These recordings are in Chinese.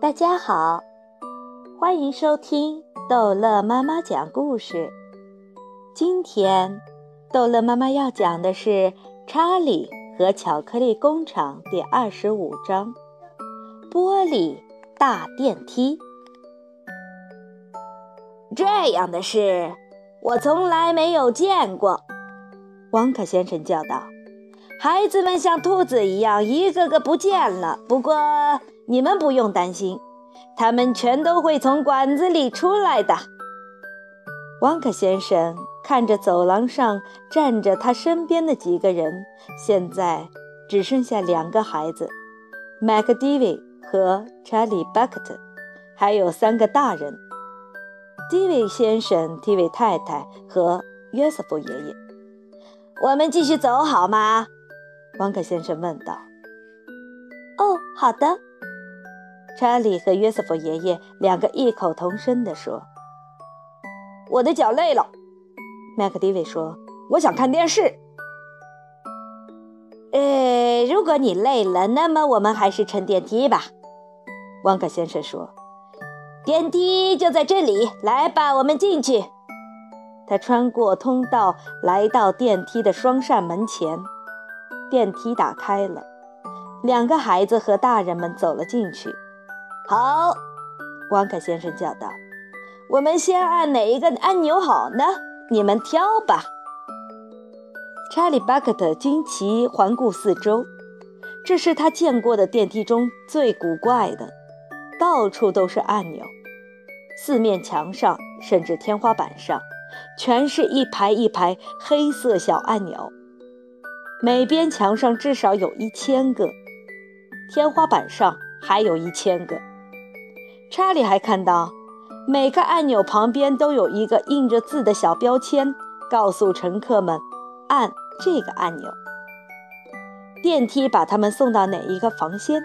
大家好，欢迎收听逗乐妈妈讲故事。今天，逗乐妈妈要讲的是《查理和巧克力工厂》第二十五章：玻璃大电梯。这样的事，我从来没有见过。汪克先生叫道：“孩子们像兔子一样，一个个不见了。不过……”你们不用担心，他们全都会从管子里出来的。汪克先生看着走廊上站着他身边的几个人，现在只剩下两个孩子，麦克迪维和查理·巴克特，还有三个大人，迪维先生、迪维太太和约瑟夫爷爷。我们继续走好吗？汪克先生问道。哦，好的。查理和约瑟夫爷爷两个异口同声地说：“我的脚累了。”麦克迪维说：“我想看电视。”“呃，如果你累了，那么我们还是乘电梯吧。”旺克先生说。“电梯就在这里，来吧，我们进去。”他穿过通道，来到电梯的双扇门前，电梯打开了，两个孩子和大人们走了进去。好，汪克先生叫道：“我们先按哪一个按钮好呢？你们挑吧。”查理·巴克特惊奇环顾四周，这是他见过的电梯中最古怪的，到处都是按钮，四面墙上甚至天花板上，全是一排一排黑色小按钮，每边墙上至少有一千个，天花板上还有一千个。查理还看到，每个按钮旁边都有一个印着字的小标签，告诉乘客们按这个按钮。电梯把他们送到哪一个房间？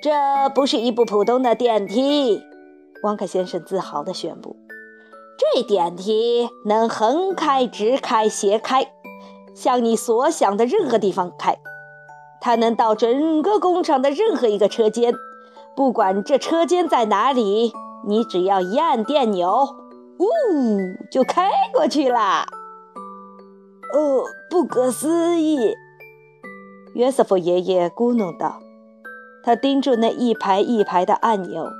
这不是一部普通的电梯，汪克先生自豪地宣布：“这电梯能横开、直开、斜开，向你所想的任何地方开。它能到整个工厂的任何一个车间。”不管这车间在哪里，你只要一按电钮，呜，就开过去啦。哦，不可思议！约瑟夫爷爷咕哝道。他盯住那一排一排的按钮，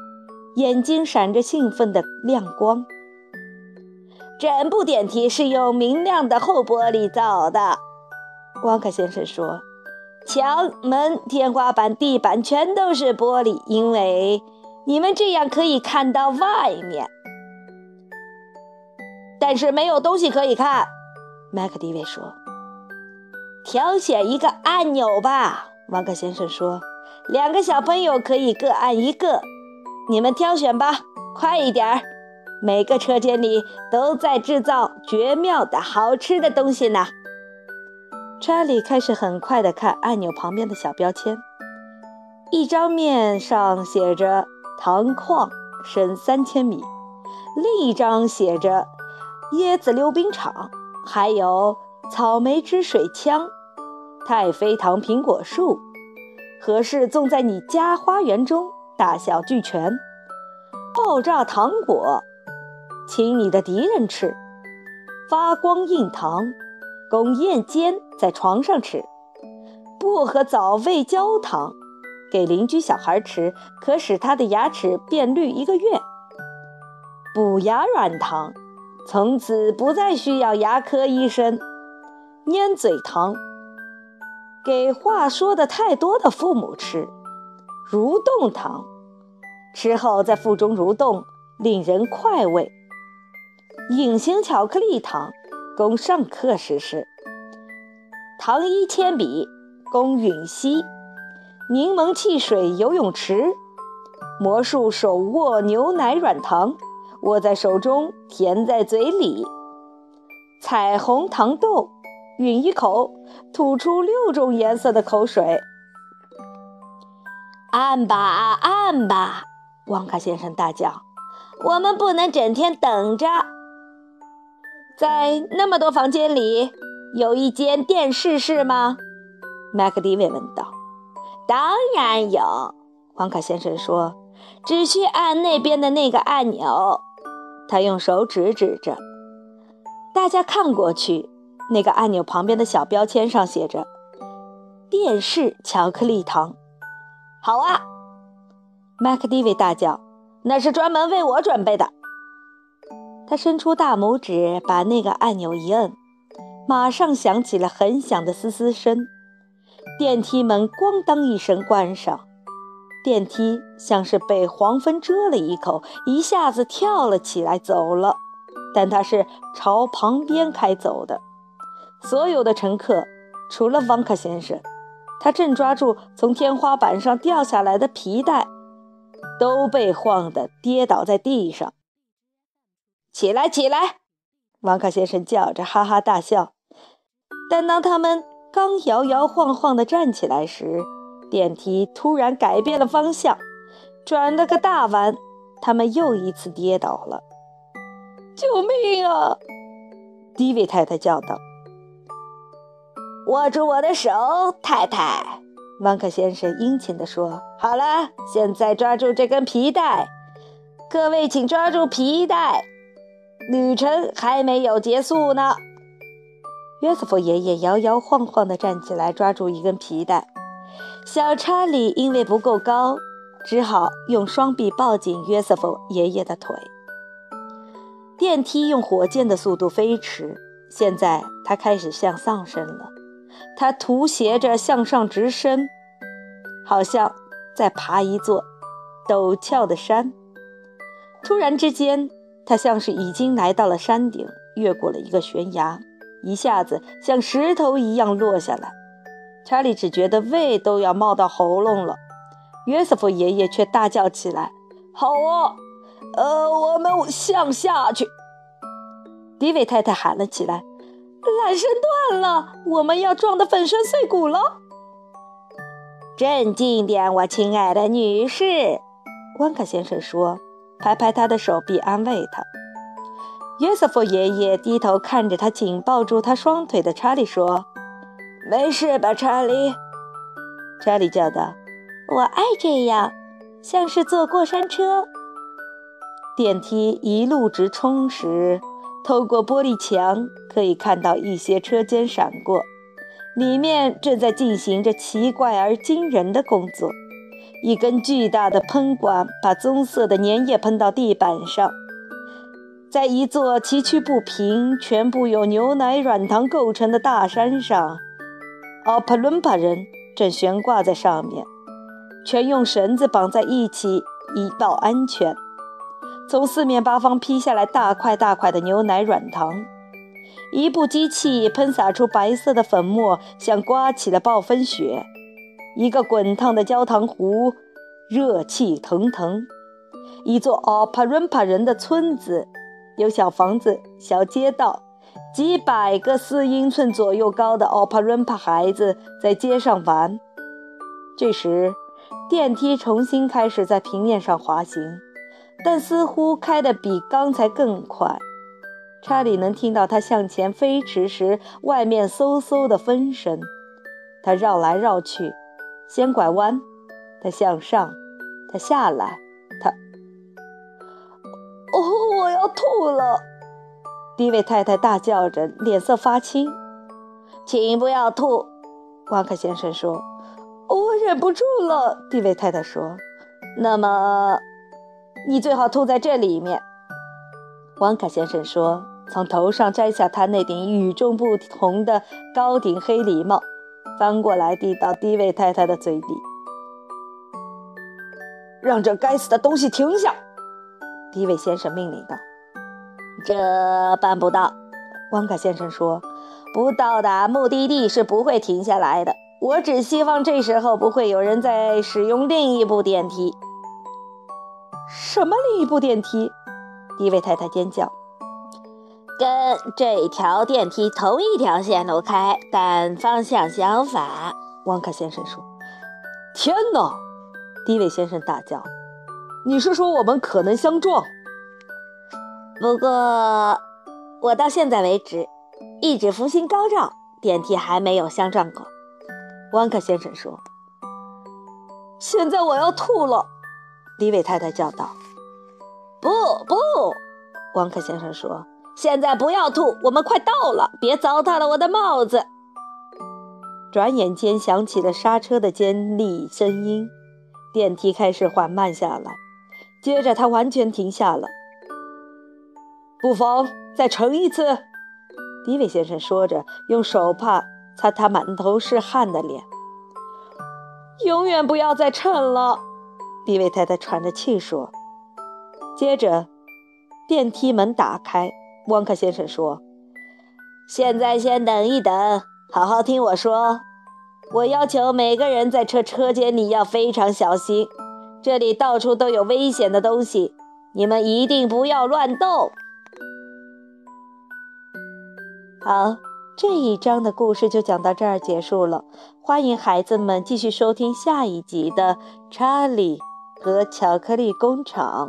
眼睛闪着兴奋的亮光。整部电梯是用明亮的厚玻璃造的，汪克先生说。墙、门、天花板、地板全都是玻璃，因为你们这样可以看到外面。但是没有东西可以看，麦克迪维说。挑选一个按钮吧，王克先生说。两个小朋友可以各按一个，你们挑选吧，快一点儿。每个车间里都在制造绝妙的好吃的东西呢。查理开始很快地看按钮旁边的小标签，一张面上写着“糖矿深三千米”，另一张写着“椰子溜冰场”，还有“草莓汁水枪”、“太妃糖苹果树”、“合适种在你家花园中，大小俱全”、“爆炸糖果”、“请你的敌人吃”、“发光硬糖”。供夜间在床上吃，薄荷枣味焦糖，给邻居小孩吃，可使他的牙齿变绿一个月。补牙软糖，从此不再需要牙科医生。粘嘴糖，给话说的太多的父母吃。蠕动糖，吃后在腹中蠕动，令人快慰。隐形巧克力糖。供上课时使，糖衣铅笔供吮吸，柠檬汽水游泳池，魔术手握牛奶软糖，握在手中甜在嘴里，彩虹糖豆，吮一口。吐出六种颜色的口水。按吧，按吧！旺卡先生大叫：“我们不能整天等着。”在那么多房间里，有一间电视是吗？麦克迪维问道。“当然有。”黄卡先生说：“只需按那边的那个按钮。”他用手指指着。大家看过去，那个按钮旁边的小标签上写着“电视巧克力糖”。好啊，麦克迪维大叫：“那是专门为我准备的。”他伸出大拇指，把那个按钮一摁，马上响起了很响的嘶嘶声，电梯门咣当一声关上。电梯像是被黄蜂蛰了一口，一下子跳了起来，走了。但它是朝旁边开走的。所有的乘客，除了旺卡先生，他正抓住从天花板上掉下来的皮带，都被晃得跌倒在地上。起来，起来！王卡先生叫着，哈哈大笑。但当他们刚摇摇晃晃地站起来时，电梯突然改变了方向，转了个大弯，他们又一次跌倒了。救命啊！迪维太太叫道：“握住我的手，太太。”王克先生殷勤地说：“好了，现在抓住这根皮带，各位请抓住皮带，旅程还没有结束呢。”约瑟夫爷爷摇摇晃晃地站起来，抓住一根皮带。小查理因为不够高，只好用双臂抱紧约瑟夫爷爷的腿。电梯用火箭的速度飞驰，现在它开始向上升了。它图斜着向上直升，好像在爬一座陡峭的山。突然之间，他像是已经来到了山顶，越过了一个悬崖，一下子像石头一样落下来。查理只觉得胃都要冒到喉咙了，约瑟夫爷爷却大叫起来：“好啊！”呃，我们向下去。迪维太太喊了起来：“缆绳断了，我们要撞得粉身碎骨了！”镇静点，我亲爱的女士，温克先生说，拍拍他的手臂安慰他。约瑟夫爷爷低头看着他紧抱住他双腿的查理说：“没事吧，查理？”查理叫道：“我爱这样，像是坐过山车。”电梯一路直冲时，透过玻璃墙可以看到一些车间闪过，里面正在进行着奇怪而惊人的工作。一根巨大的喷管把棕色的粘液喷到地板上，在一座崎岖不平、全部由牛奶软糖构成的大山上，奥帕伦巴人正悬挂在上面，全用绳子绑在一起以保安全。从四面八方劈下来大块大块的牛奶软糖，一部机器喷洒出白色的粉末，像刮起了暴风雪。一个滚烫的焦糖壶，热气腾腾。一座奥帕伦帕人的村子，有小房子、小街道，几百个四英寸左右高的奥帕伦帕孩子在街上玩。这时，电梯重新开始在平面上滑行。但似乎开得比刚才更快。查理能听到它向前飞驰时外面嗖嗖的风声。它绕来绕去，先拐弯，它向上，它下来，它……哦，我要吐了！第一位太太大叫着，脸色发青。请不要吐，瓦克先生说。我忍不住了，迪维太太说。那么。你最好吐在这里面，旺卡先生说，从头上摘下他那顶与众不同的高顶黑礼帽，翻过来递到第一位太太的嘴里。让这该死的东西停下！第一位先生命令道。这办不到，旺卡先生说，不到达目的地是不会停下来的。我只希望这时候不会有人再使用另一部电梯。什么另一部电梯？第一位太太尖叫。跟这条电梯同一条线路开，但方向相反。汪克先生说：“天哪！”迪伟先生大叫：“你是说我们可能相撞？”不过，我到现在为止一直福星高照，电梯还没有相撞过。汪克先生说。现在我要吐了！迪维太太叫道。“不不！”汪克先生说，“现在不要吐，我们快到了，别糟蹋了我的帽子。”转眼间响起了刹车的尖利声音，电梯开始缓慢下来，接着它完全停下了。不妨再乘一次，迪维先生说着，用手帕擦他满头是汗的脸。永远不要再乘了，迪维太太喘着气说。接着，电梯门打开，汪克先生说：“现在先等一等。”好好听我说，我要求每个人在车车间里要非常小心，这里到处都有危险的东西，你们一定不要乱动。好，这一章的故事就讲到这儿结束了。欢迎孩子们继续收听下一集的《查理和巧克力工厂》。